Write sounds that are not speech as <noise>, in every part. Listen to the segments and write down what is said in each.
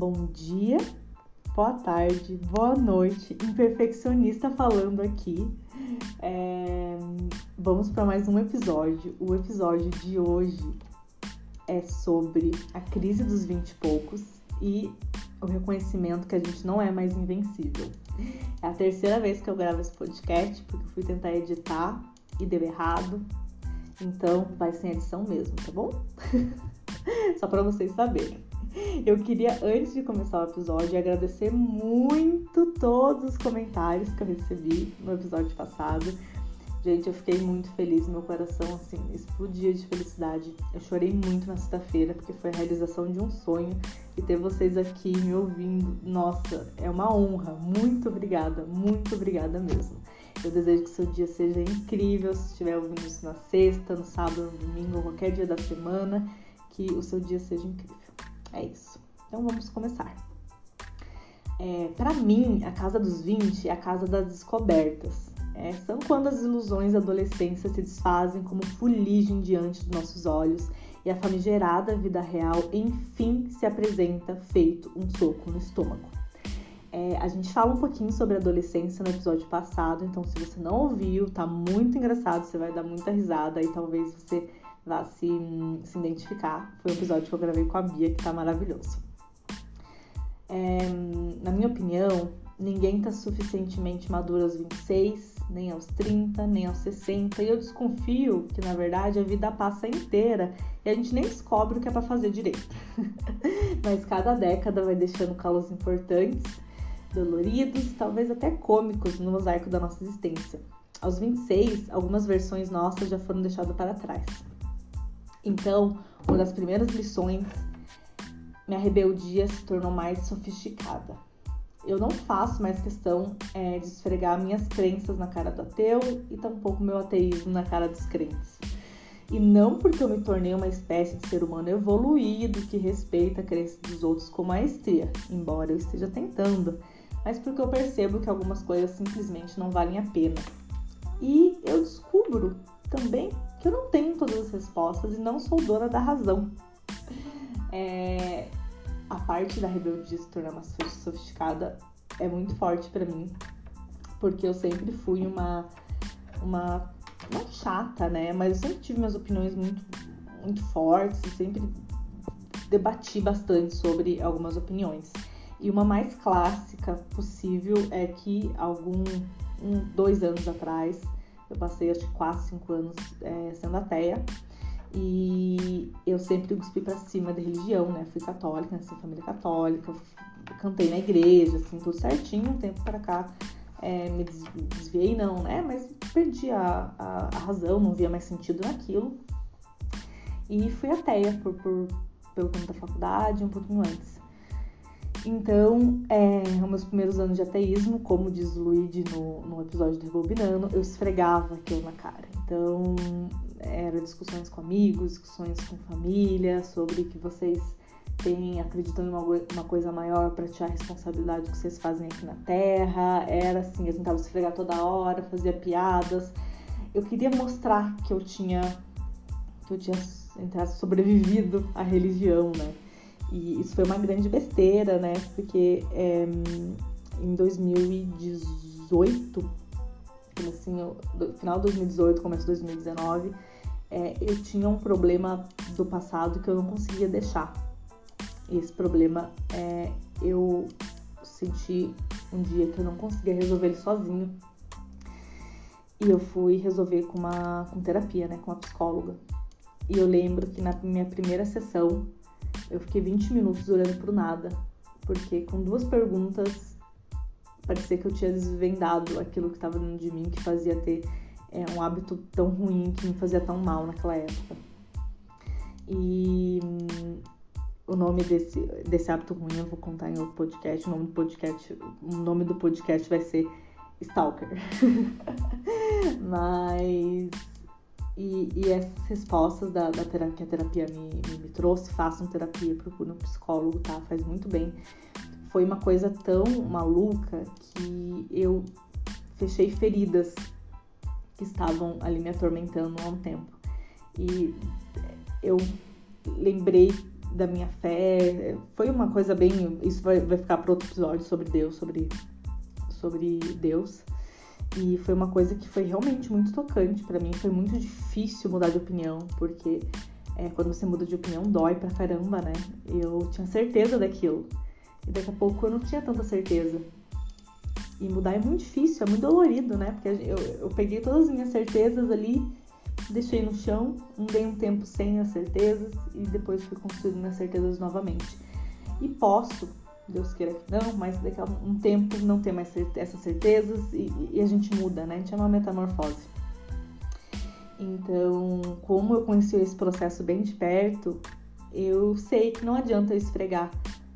bom dia, boa tarde, boa noite, imperfeccionista falando aqui. É... Vamos para mais um episódio. O episódio de hoje é sobre a crise dos vinte e poucos e o reconhecimento que a gente não é mais invencível. É a terceira vez que eu gravo esse podcast, porque fui tentar editar e deu errado. Então vai sem edição mesmo, tá bom? <laughs> Só para vocês saberem. Eu queria, antes de começar o episódio, agradecer muito todos os comentários que eu recebi no episódio passado. Gente, eu fiquei muito feliz, meu coração assim explodia de felicidade. Eu chorei muito na sexta-feira porque foi a realização de um sonho e ter vocês aqui me ouvindo, nossa, é uma honra. Muito obrigada, muito obrigada mesmo. Eu desejo que seu dia seja incrível, se estiver ouvindo isso na sexta, no sábado, no domingo, qualquer dia da semana, que o seu dia seja incrível. É isso. Então vamos começar. É, para mim, a casa dos 20 é a casa das descobertas. É, são quando as ilusões da adolescência se desfazem como fuligem diante dos nossos olhos e a famigerada vida real enfim se apresenta feito um soco no estômago. É, a gente fala um pouquinho sobre adolescência no episódio passado, então se você não ouviu, tá muito engraçado, você vai dar muita risada e talvez você vá se, se identificar. Foi um episódio que eu gravei com a Bia, que tá maravilhoso. É, na minha opinião, ninguém tá suficientemente maduro aos 26, nem aos 30, nem aos 60, e eu desconfio que na verdade a vida passa inteira e a gente nem descobre o que é para fazer direito. <laughs> Mas cada década vai deixando calos importantes, doloridos, talvez até cômicos no mosaico da nossa existência. Aos 26, algumas versões nossas já foram deixadas para trás. Então, uma das primeiras lições, minha rebeldia se tornou mais sofisticada. Eu não faço mais questão é, de esfregar minhas crenças na cara do ateu e tampouco meu ateísmo na cara dos crentes. E não porque eu me tornei uma espécie de ser humano evoluído que respeita a crença dos outros com maestria, embora eu esteja tentando, mas porque eu percebo que algumas coisas simplesmente não valem a pena. E eu descubro também que eu não tenho todas as respostas e não sou dona da razão. É, a parte da rebeldia se tornar mais sofisticada é muito forte para mim, porque eu sempre fui uma, uma não chata, né? Mas eu sempre tive minhas opiniões muito, muito fortes e sempre debati bastante sobre algumas opiniões. E uma mais clássica possível é que algum um, dois anos atrás eu passei acho que 4, 5 anos é, sendo ateia. E eu sempre cuspi pra cima da religião, né? Fui católica, nasci família católica, cantei na igreja, assim, tudo certinho. Um tempo pra cá é, me desviei, não, né? Mas perdi a, a, a, razão, não via mais sentido naquilo. E fui ateia por, por, pelo tempo da faculdade, um pouquinho antes. Então, é, meus primeiros anos de ateísmo, como diz o Luigi no, no episódio do Rebobinando, eu esfregava aquilo na cara. Então, eram discussões com amigos, discussões com família, sobre que vocês têm, acreditam em uma, uma coisa maior para tirar a responsabilidade que vocês fazem aqui na Terra. Era assim, eu tentava esfregar toda hora, fazia piadas. Eu queria mostrar que eu tinha, que eu tinha sobrevivido à religião, né? E isso foi uma grande besteira, né? Porque é, em 2018, assim, no final de 2018, começo de 2019, é, eu tinha um problema do passado que eu não conseguia deixar. E esse problema é, eu senti um dia que eu não conseguia resolver ele sozinho. E eu fui resolver com uma com terapia, né, com uma psicóloga. E eu lembro que na minha primeira sessão eu fiquei 20 minutos olhando pro nada, porque com duas perguntas parecia que eu tinha desvendado aquilo que estava dentro de mim, que fazia ter é, um hábito tão ruim, que me fazia tão mal naquela época. E hum, o nome desse, desse hábito ruim eu vou contar em outro podcast. O nome do podcast, o nome do podcast vai ser Stalker. <laughs> Mas e, e essas respostas da, da terapia, que a terapia me, me, me trouxe, façam terapia, procure um psicólogo, tá? Faz muito bem. Foi uma coisa tão maluca que eu fechei feridas que estavam ali me atormentando há um tempo. E eu lembrei da minha fé. Foi uma coisa bem. Isso vai, vai ficar para outro episódio sobre Deus, sobre, sobre Deus. E foi uma coisa que foi realmente muito tocante para mim. Foi muito difícil mudar de opinião, porque é, quando você muda de opinião dói pra caramba, né? Eu tinha certeza daquilo. E daqui a pouco eu não tinha tanta certeza. E mudar é muito difícil, é muito dolorido, né? Porque eu, eu peguei todas as minhas certezas ali, deixei no chão, andei um tempo sem as certezas e depois fui construindo minhas certezas novamente. E posso Deus queira que não, mas daqui a um tempo não ter mais essas certezas e, e, a gente muda, né? A gente é uma metamorfose. Então, como eu conheci esse processo bem de perto, eu sei que não adianta eu esfregar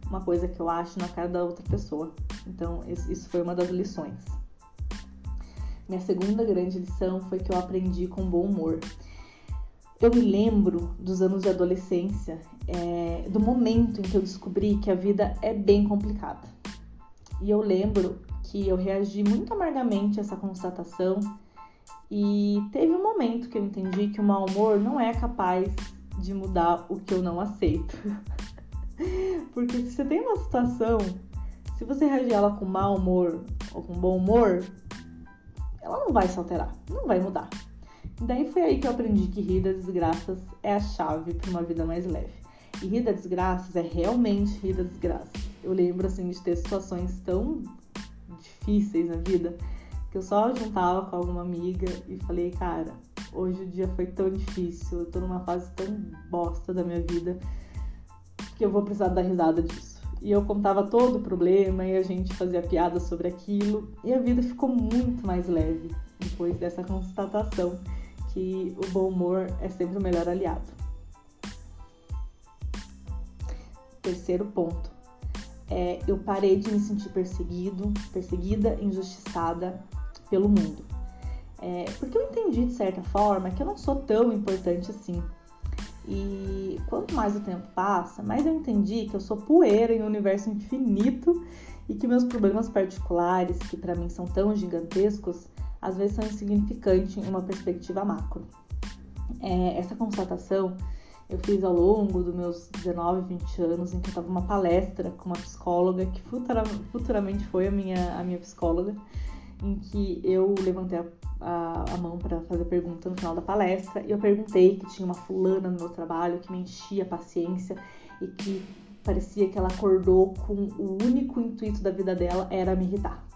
uma coisa que eu acho na cara da outra pessoa. Então, isso foi uma das lições. Minha segunda grande lição foi que eu aprendi com bom humor. Eu me lembro dos anos de adolescência, é, do momento em que eu descobri que a vida é bem complicada. E eu lembro que eu reagi muito amargamente a essa constatação e teve um momento que eu entendi que o mau humor não é capaz de mudar o que eu não aceito. <laughs> Porque se você tem uma situação, se você reagir ela com mau humor ou com bom humor, ela não vai se alterar, não vai mudar. Daí foi aí que eu aprendi que rir das desgraças é a chave para uma vida mais leve. E rir das desgraças é realmente rir das desgraças. Eu lembro assim de ter situações tão difíceis na vida que eu só juntava com alguma amiga e falei, cara, hoje o dia foi tão difícil, eu tô numa fase tão bosta da minha vida que eu vou precisar dar risada disso. E eu contava todo o problema e a gente fazia piada sobre aquilo e a vida ficou muito mais leve depois dessa constatação que o bom humor é sempre o melhor aliado. Terceiro ponto. É, eu parei de me sentir perseguido, perseguida, injustiçada pelo mundo. É, porque eu entendi de certa forma que eu não sou tão importante assim. E quanto mais o tempo passa, mais eu entendi que eu sou poeira em um universo infinito e que meus problemas particulares, que para mim são tão gigantescos, às vezes são insignificantes em uma perspectiva macro. É, essa constatação eu fiz ao longo dos meus 19, 20 anos, em que eu estava numa palestra com uma psicóloga, que futuramente foi a minha, a minha psicóloga, em que eu levantei a, a, a mão para fazer pergunta no final da palestra e eu perguntei que tinha uma fulana no meu trabalho que me enchia a paciência e que parecia que ela acordou com o único intuito da vida dela era me irritar.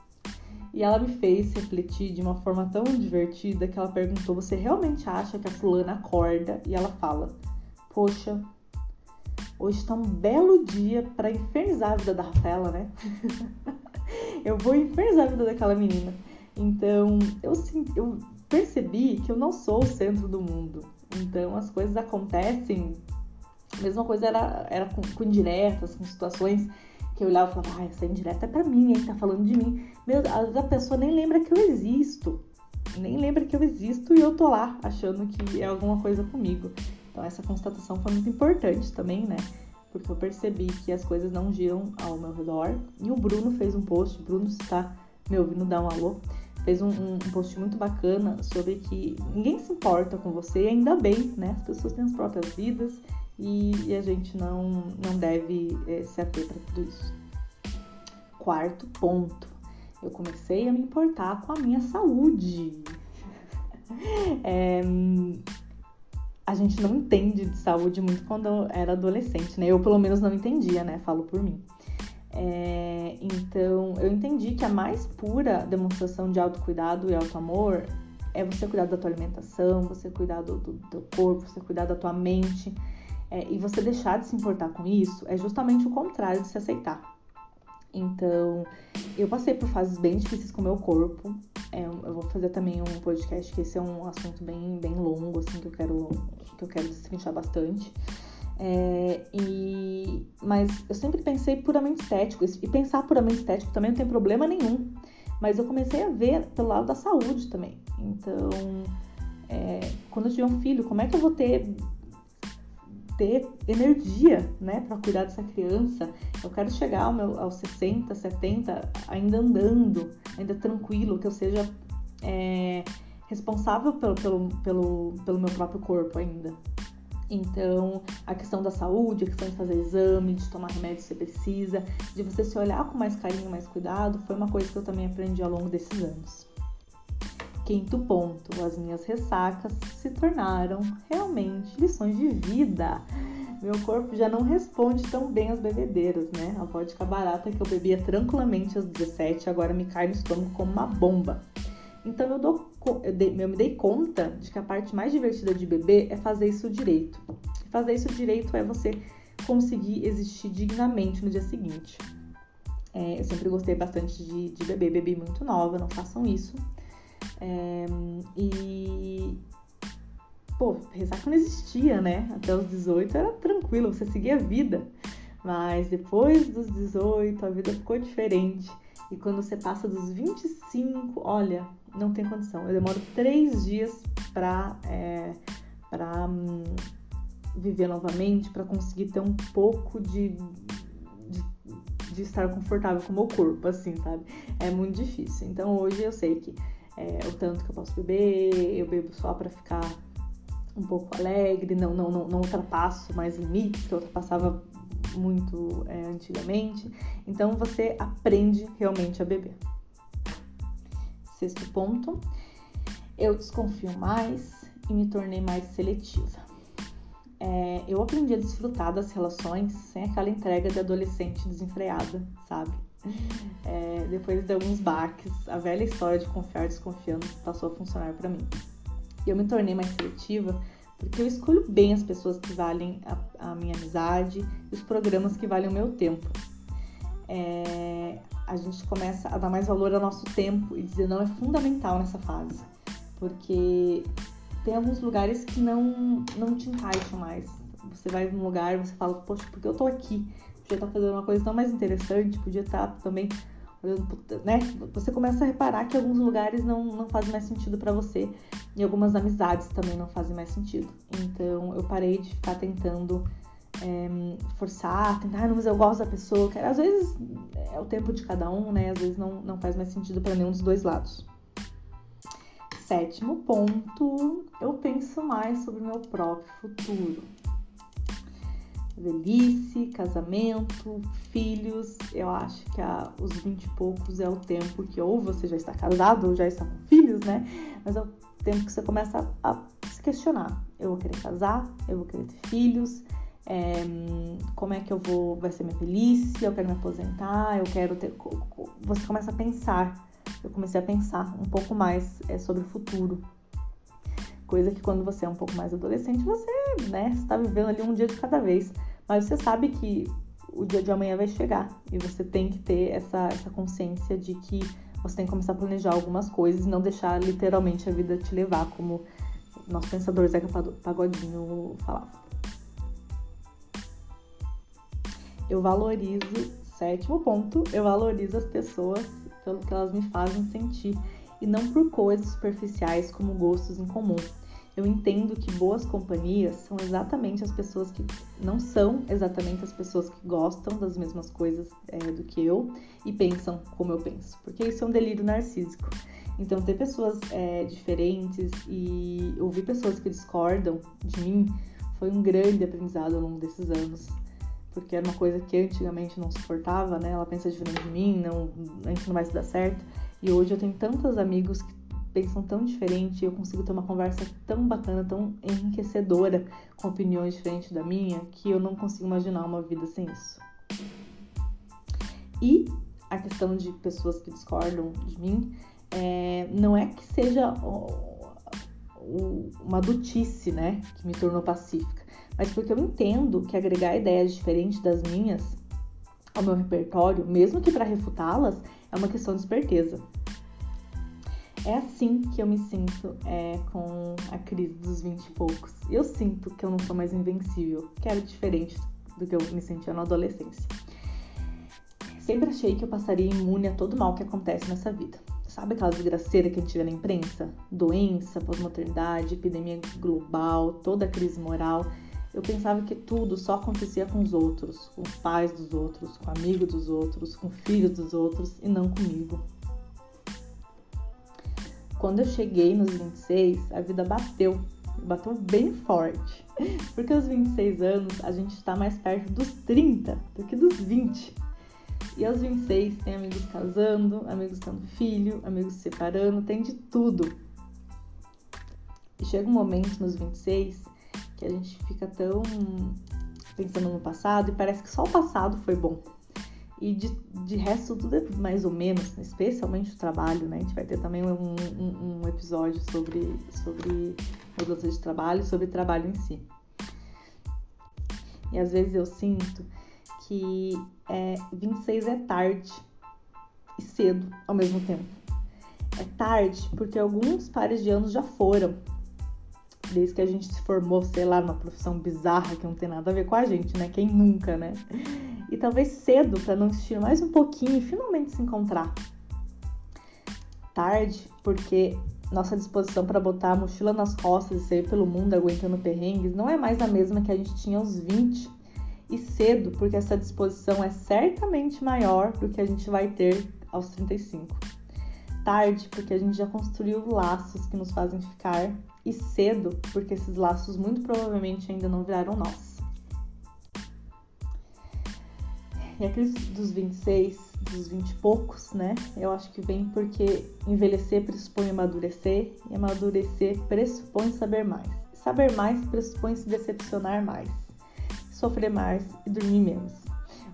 E ela me fez refletir de uma forma tão divertida que ela perguntou: Você realmente acha que a fulana acorda? E ela fala: Poxa, hoje tá um belo dia para infernizar a vida da Rafaela, né? <laughs> eu vou infernizar a vida daquela menina. Então, eu, eu percebi que eu não sou o centro do mundo. Então, as coisas acontecem. A mesma coisa era, era com, com indiretas, com situações que eu olhava e falava, ah, essa indireta é pra mim, hein? Tá falando de mim. Meu, às a pessoa nem lembra que eu existo. Nem lembra que eu existo e eu tô lá achando que é alguma coisa comigo. Então essa constatação foi muito importante também, né? Porque eu percebi que as coisas não giram ao meu redor. E o Bruno fez um post, Bruno está me ouvindo dar um alô, fez um, um, post muito bacana sobre que ninguém se importa com você, ainda bem, né? As pessoas têm as próprias vidas e, e a gente não, não deve é, se ater para tudo isso. Quarto ponto, eu comecei a me importar com a minha saúde. <laughs> é, a gente não entende de saúde muito quando eu era adolescente, né? Eu pelo menos não entendia, né? Falo por mim. É, então, eu entendi que a mais pura demonstração de autocuidado e autoamor é você cuidar da tua alimentação, você cuidar do, do teu corpo, você cuidar da tua mente, é, e você deixar de se importar com isso é justamente o contrário de se aceitar. Então, eu passei por fases bem difíceis com o meu corpo. É, eu vou fazer também um podcast que esse é um assunto bem, bem longo, assim, que eu quero, que eu quero destrinchar bastante. É, e, mas eu sempre pensei puramente estético. E pensar puramente estético também não tem problema nenhum. Mas eu comecei a ver pelo lado da saúde também. Então, é, quando eu tiver um filho, como é que eu vou ter ter energia, né, para cuidar dessa criança. Eu quero chegar ao meu, aos 60, 70 ainda andando, ainda tranquilo, que eu seja é, responsável pelo, pelo, pelo, pelo meu próprio corpo ainda. Então, a questão da saúde, a questão de fazer exame, de tomar remédio se precisa, de você se olhar com mais carinho, mais cuidado, foi uma coisa que eu também aprendi ao longo desses anos. Quinto ponto, as minhas ressacas se tornaram realmente lições de vida. Meu corpo já não responde tão bem às bebedeiras, né? A vodka barata que eu bebia tranquilamente aos 17 agora me cai no estômago como uma bomba. Então eu, dou, eu, dei, eu me dei conta de que a parte mais divertida de beber é fazer isso direito. fazer isso direito é você conseguir existir dignamente no dia seguinte. É, eu sempre gostei bastante de, de beber, bebi muito nova, não façam isso. É, e. Pô, ressaca não existia, né? Até os 18 era tranquilo, você seguia a vida. Mas depois dos 18 a vida ficou diferente. E quando você passa dos 25, olha, não tem condição. Eu demoro três dias para é, pra, hum, viver novamente, para conseguir ter um pouco de, de, de, estar confortável com o meu corpo, assim, sabe? É muito difícil. Então hoje eu sei que é, o tanto que eu posso beber, eu bebo só para ficar um pouco alegre, não, não, não, não ultrapasso mais limites que eu ultrapassava muito é, antigamente. Então você aprende realmente a beber. Sexto ponto, eu desconfio mais e me tornei mais seletiva. É, eu aprendi a desfrutar das relações sem aquela entrega de adolescente desenfreada, sabe? É, depois de alguns baques, a velha história de confiar desconfiando passou a funcionar para mim. E eu me tornei mais seletiva porque eu escolho bem as pessoas que valem a, a minha amizade e os programas que valem o meu tempo. É, a gente começa a dar mais valor ao nosso tempo e dizer não é fundamental nessa fase, porque tem alguns lugares que não, não te encaixam mais. Você vai num lugar e você fala, poxa, porque eu tô aqui? Podia estar fazendo uma coisa tão mais interessante, podia estar também né? Você começa a reparar que alguns lugares não, não fazem mais sentido para você e algumas amizades também não fazem mais sentido. Então eu parei de ficar tentando é, forçar, tentar, ah, não, mas eu gosto da pessoa. Às vezes é o tempo de cada um, né? Às vezes não, não faz mais sentido para nenhum dos dois lados. Sétimo ponto, eu penso mais sobre o meu próprio futuro velhice, casamento, filhos. Eu acho que a, os 20 e poucos é o tempo que ou você já está casado ou já está com filhos, né? Mas é o tempo que você começa a, a se questionar. Eu vou querer casar, eu vou querer ter filhos, é, como é que eu vou, vai ser minha velhice, eu quero me aposentar, eu quero ter. Você começa a pensar. Eu comecei a pensar um pouco mais é, sobre o futuro. Coisa que quando você é um pouco mais adolescente, você, né, está vivendo ali um dia de cada vez. Mas você sabe que o dia de amanhã vai chegar e você tem que ter essa, essa consciência de que você tem que começar a planejar algumas coisas e não deixar literalmente a vida te levar, como nosso pensador Zeca Pagodinho falava. Eu valorizo, sétimo ponto, eu valorizo as pessoas pelo que elas me fazem sentir e não por coisas superficiais como gostos em comum eu entendo que boas companhias são exatamente as pessoas que não são exatamente as pessoas que gostam das mesmas coisas é, do que eu e pensam como eu penso, porque isso é um delírio narcísico. Então, ter pessoas é, diferentes e ouvir pessoas que discordam de mim foi um grande aprendizado ao longo desses anos. Porque era uma coisa que antigamente não suportava, né? Ela pensa diferente de mim, não, a gente não vai se dar certo. E hoje eu tenho tantos amigos que pensam tão diferente, eu consigo ter uma conversa tão bacana, tão enriquecedora, com opiniões diferentes da minha, que eu não consigo imaginar uma vida sem isso. E a questão de pessoas que discordam de mim, é, não é que seja uma dutice, né, que me tornou pacífica, mas porque eu entendo que agregar ideias diferentes das minhas ao meu repertório, mesmo que para refutá-las, é uma questão de esperteza. É assim que eu me sinto é, com a crise dos 20 e poucos. Eu sinto que eu não sou mais invencível, que era diferente do que eu me sentia na adolescência. Sempre achei que eu passaria imune a todo mal que acontece nessa vida. Sabe aquela desgraceira que a gente vê na imprensa? Doença, pós-maternidade, epidemia global, toda a crise moral. Eu pensava que tudo só acontecia com os outros, com os pais dos outros, com amigos dos outros, com filhos dos outros e não comigo. Quando eu cheguei nos 26, a vida bateu bateu bem forte. <laughs> Porque aos 26 anos a gente está mais perto dos 30 do que dos 20. E aos 26 tem amigos casando, amigos tendo filho, amigos se separando, tem de tudo. E chega um momento nos 26 que a gente fica tão pensando no passado e parece que só o passado foi bom. E de, de resto, tudo é mais ou menos, especialmente o trabalho, né? A gente vai ter também um, um, um episódio sobre, sobre mudança de trabalho, sobre trabalho em si. E às vezes eu sinto que é, 26 é tarde e cedo ao mesmo tempo. É tarde porque alguns pares de anos já foram. Desde que a gente se formou, sei lá, numa profissão bizarra que não tem nada a ver com a gente, né? Quem nunca, né? e talvez cedo para não existir mais um pouquinho e finalmente se encontrar. Tarde, porque nossa disposição para botar a mochila nas costas e sair pelo mundo aguentando perrengues não é mais a mesma que a gente tinha aos 20. E cedo, porque essa disposição é certamente maior do que a gente vai ter aos 35. Tarde, porque a gente já construiu laços que nos fazem ficar. E cedo, porque esses laços muito provavelmente ainda não viraram nós. E aqueles dos 26, dos 20 e poucos, né? Eu acho que vem porque envelhecer pressupõe amadurecer, e amadurecer pressupõe saber mais. Saber mais pressupõe se decepcionar mais, sofrer mais e dormir menos.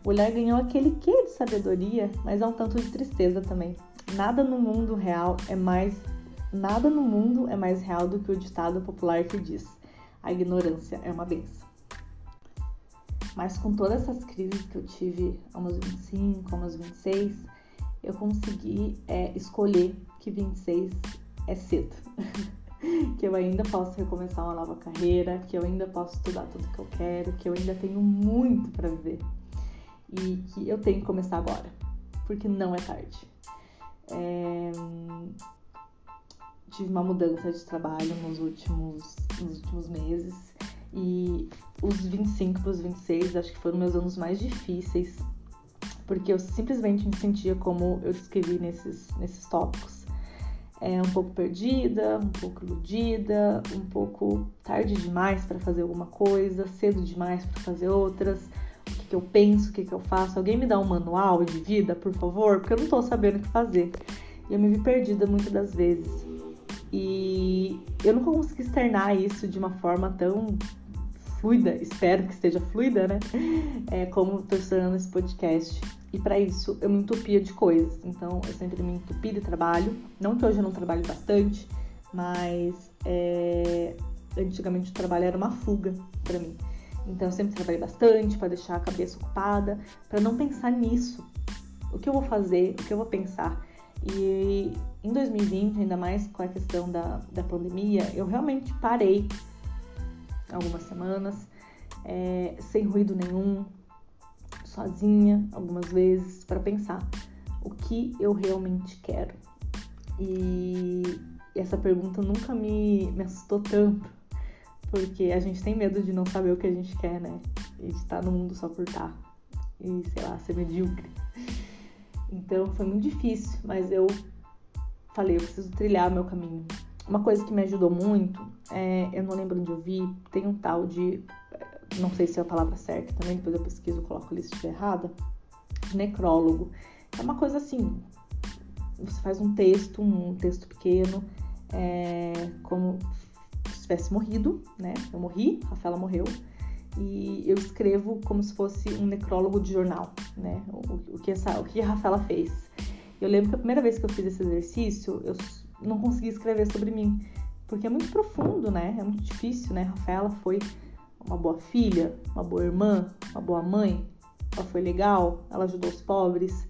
O olhar ganhou aquele quê de sabedoria, mas há um tanto de tristeza também. Nada no mundo real é mais nada no mundo é mais real do que o ditado popular que diz: a ignorância é uma benção. Mas com todas essas crises que eu tive aos meus 25, aos meus 26, eu consegui é, escolher que 26 é cedo. <laughs> que eu ainda posso recomeçar uma nova carreira, que eu ainda posso estudar tudo que eu quero, que eu ainda tenho muito para viver. E que eu tenho que começar agora, porque não é tarde. É... Tive uma mudança de trabalho nos últimos, nos últimos meses e os 25 para os 26 acho que foram meus anos mais difíceis, porque eu simplesmente me sentia como eu descrevi nesses, nesses tópicos. É, um pouco perdida, um pouco iludida, um pouco tarde demais para fazer alguma coisa, cedo demais para fazer outras. Que, eu penso, o que, que eu faço? Alguém me dá um manual de vida, por favor? Porque eu não estou sabendo o que fazer. E eu me vi perdida muitas das vezes. E eu nunca consegui externar isso de uma forma tão fluida, espero que esteja fluida, né? É, como estou estudando esse podcast. E para isso eu me entupia de coisas. Então eu sempre me entupi de trabalho. Não que hoje eu não trabalhe bastante, mas é, antigamente o trabalho era uma fuga para mim. Então eu sempre trabalhei bastante para deixar a cabeça ocupada, para não pensar nisso. O que eu vou fazer, o que eu vou pensar. E em 2020, ainda mais com a questão da, da pandemia, eu realmente parei algumas semanas, é, sem ruído nenhum, sozinha algumas vezes, para pensar o que eu realmente quero. E essa pergunta nunca me, me assustou tanto, porque a gente tem medo de não saber o que a gente quer, né? E de estar no mundo só por estar. E, sei lá, ser medíocre. Então foi muito difícil, mas eu falei, eu preciso trilhar meu caminho. Uma coisa que me ajudou muito, é, eu não lembro onde eu vi, tem um tal de, não sei se é a palavra certa também, depois eu pesquiso, coloco ali se estiver errada, de necrólogo. É uma coisa assim, você faz um texto, um texto pequeno, é, como tivesse morrido, né? Eu morri, Rafaela morreu, e eu escrevo como se fosse um necrólogo de jornal, né? O, o, que, essa, o que a Rafaela fez. Eu lembro que a primeira vez que eu fiz esse exercício, eu não consegui escrever sobre mim, porque é muito profundo, né? É muito difícil, né? Rafaela foi uma boa filha, uma boa irmã, uma boa mãe, ela foi legal, ela ajudou os pobres,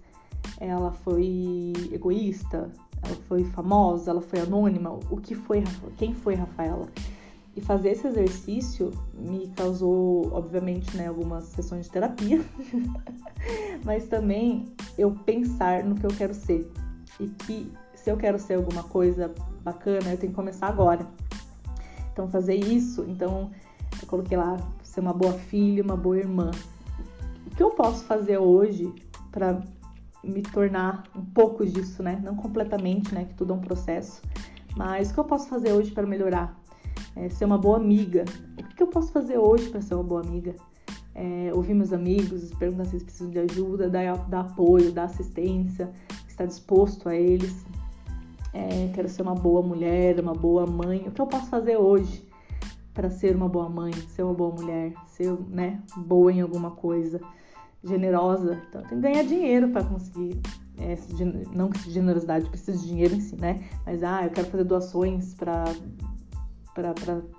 ela foi egoísta, ela foi famosa, ela foi anônima. O que foi, quem foi Rafaela? E fazer esse exercício me causou, obviamente, né, algumas sessões de terapia, <laughs> mas também eu pensar no que eu quero ser e que se eu quero ser alguma coisa bacana, eu tenho que começar agora. Então, fazer isso, então, eu coloquei lá, ser uma boa filha, uma boa irmã. O que eu posso fazer hoje para me tornar um pouco disso, né? Não completamente, né? Que tudo é um processo. Mas o que eu posso fazer hoje para melhorar? é, ser uma boa amiga. O que, eu posso fazer hoje para ser uma boa amiga? É, ouvir meus amigos, perguntar se eles precisam de ajuda, dar, dar apoio, dar assistência, estar disposto a eles. É, quero ser uma boa mulher, uma boa mãe. O que eu posso fazer hoje para ser uma boa mãe, ser uma boa mulher, ser né, boa em alguma coisa, generosa? Então, tenho que ganhar dinheiro para conseguir é, não que generosidade precise de dinheiro em si, né? Mas, ah, eu quero fazer doações para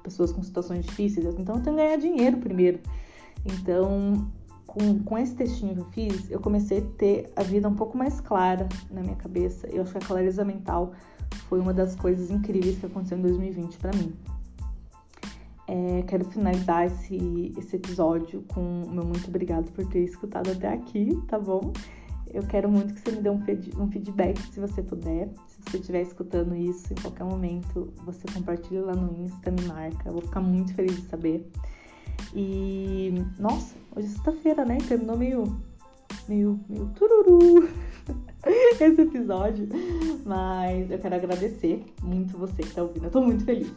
pessoas com situações difíceis. Então, eu tenho que ganhar dinheiro primeiro. Então, com, com esse textinho que eu fiz, eu comecei a ter a vida um pouco mais clara na minha cabeça. Eu acho que a clareza mental foi uma das coisas incríveis que aconteceu em 2020 para mim. É, quero finalizar esse, esse episódio com o meu muito obrigado por ter escutado até aqui, tá bom? Eu quero muito que você me dê um, um feedback se você puder. Se você estiver escutando isso em qualquer momento, você compartilha lá no Insta, me marca. Eu vou ficar muito feliz de saber. E nossa, hoje é sexta-feira, né? Terminou meio. meio. meio tururu <laughs> esse episódio. Mas eu quero agradecer muito você que tá ouvindo. Eu tô muito feliz.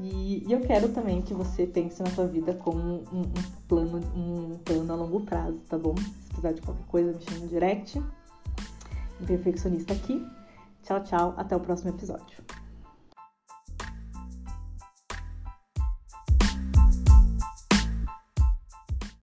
E, e eu quero também que você pense na sua vida como um, um, plano, um plano a longo prazo, tá bom? Se precisar de qualquer coisa, me chama no direct. Perfeccionista aqui. Tchau, tchau. Até o próximo episódio.